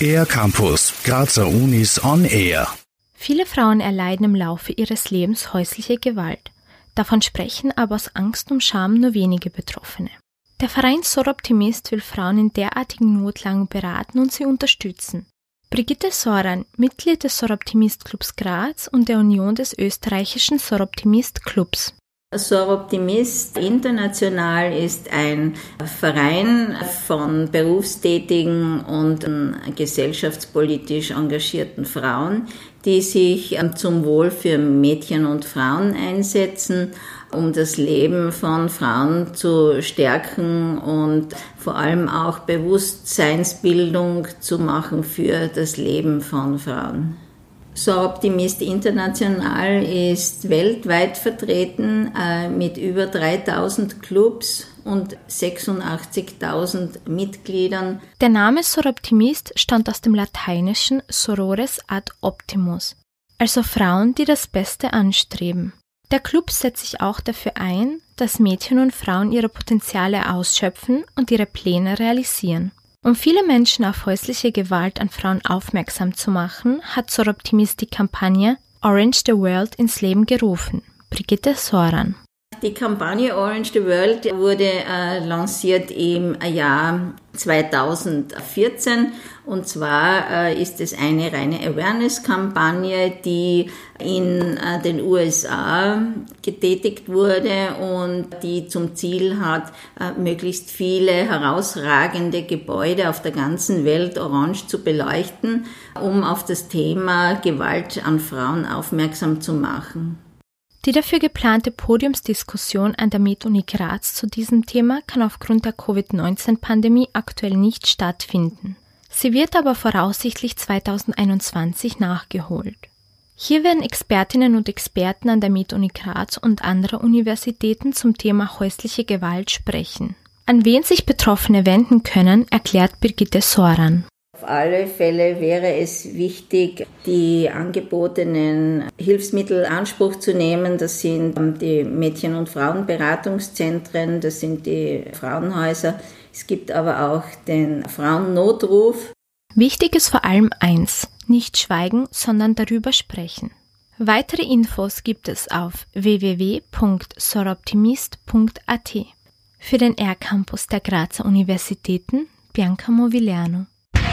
Air Campus, Grazer Unis on Air. Viele Frauen erleiden im Laufe ihres Lebens häusliche Gewalt. Davon sprechen aber aus Angst und Scham nur wenige Betroffene. Der Verein Soroptimist will Frauen in derartigen Notlagen beraten und sie unterstützen. Brigitte Soran, Mitglied des Soroptimist Clubs Graz und der Union des österreichischen Soroptimist Clubs. Soroptimist International ist ein Verein von berufstätigen und gesellschaftspolitisch engagierten Frauen, die sich zum Wohl für Mädchen und Frauen einsetzen um das Leben von Frauen zu stärken und vor allem auch Bewusstseinsbildung zu machen für das Leben von Frauen. So Optimist International ist weltweit vertreten äh, mit über 3000 Clubs und 86.000 Mitgliedern. Der Name Soroptimist stammt aus dem lateinischen Sorores ad optimus, also Frauen, die das Beste anstreben. Der Club setzt sich auch dafür ein, dass Mädchen und Frauen ihre Potenziale ausschöpfen und ihre Pläne realisieren. Um viele Menschen auf häusliche Gewalt an Frauen aufmerksam zu machen, hat Soroptimist die Kampagne Orange the World ins Leben gerufen. Brigitte Soran. Die Kampagne Orange the World wurde äh, lanciert im Jahr 2014 und zwar äh, ist es eine reine Awareness-Kampagne, die in äh, den USA getätigt wurde und die zum Ziel hat, äh, möglichst viele herausragende Gebäude auf der ganzen Welt orange zu beleuchten, um auf das Thema Gewalt an Frauen aufmerksam zu machen. Die dafür geplante Podiumsdiskussion an der MedUni Graz zu diesem Thema kann aufgrund der Covid-19-Pandemie aktuell nicht stattfinden. Sie wird aber voraussichtlich 2021 nachgeholt. Hier werden Expertinnen und Experten an der MedUni Graz und anderer Universitäten zum Thema häusliche Gewalt sprechen. An wen sich Betroffene wenden können, erklärt Birgitte Soran. Auf alle Fälle wäre es wichtig, die angebotenen Hilfsmittel Anspruch zu nehmen. Das sind die Mädchen- und Frauenberatungszentren, das sind die Frauenhäuser. Es gibt aber auch den Frauennotruf. Wichtig ist vor allem eins, nicht schweigen, sondern darüber sprechen. Weitere Infos gibt es auf www.soroptimist.at. Für den R-Campus der Grazer Universitäten Bianca Movigliano.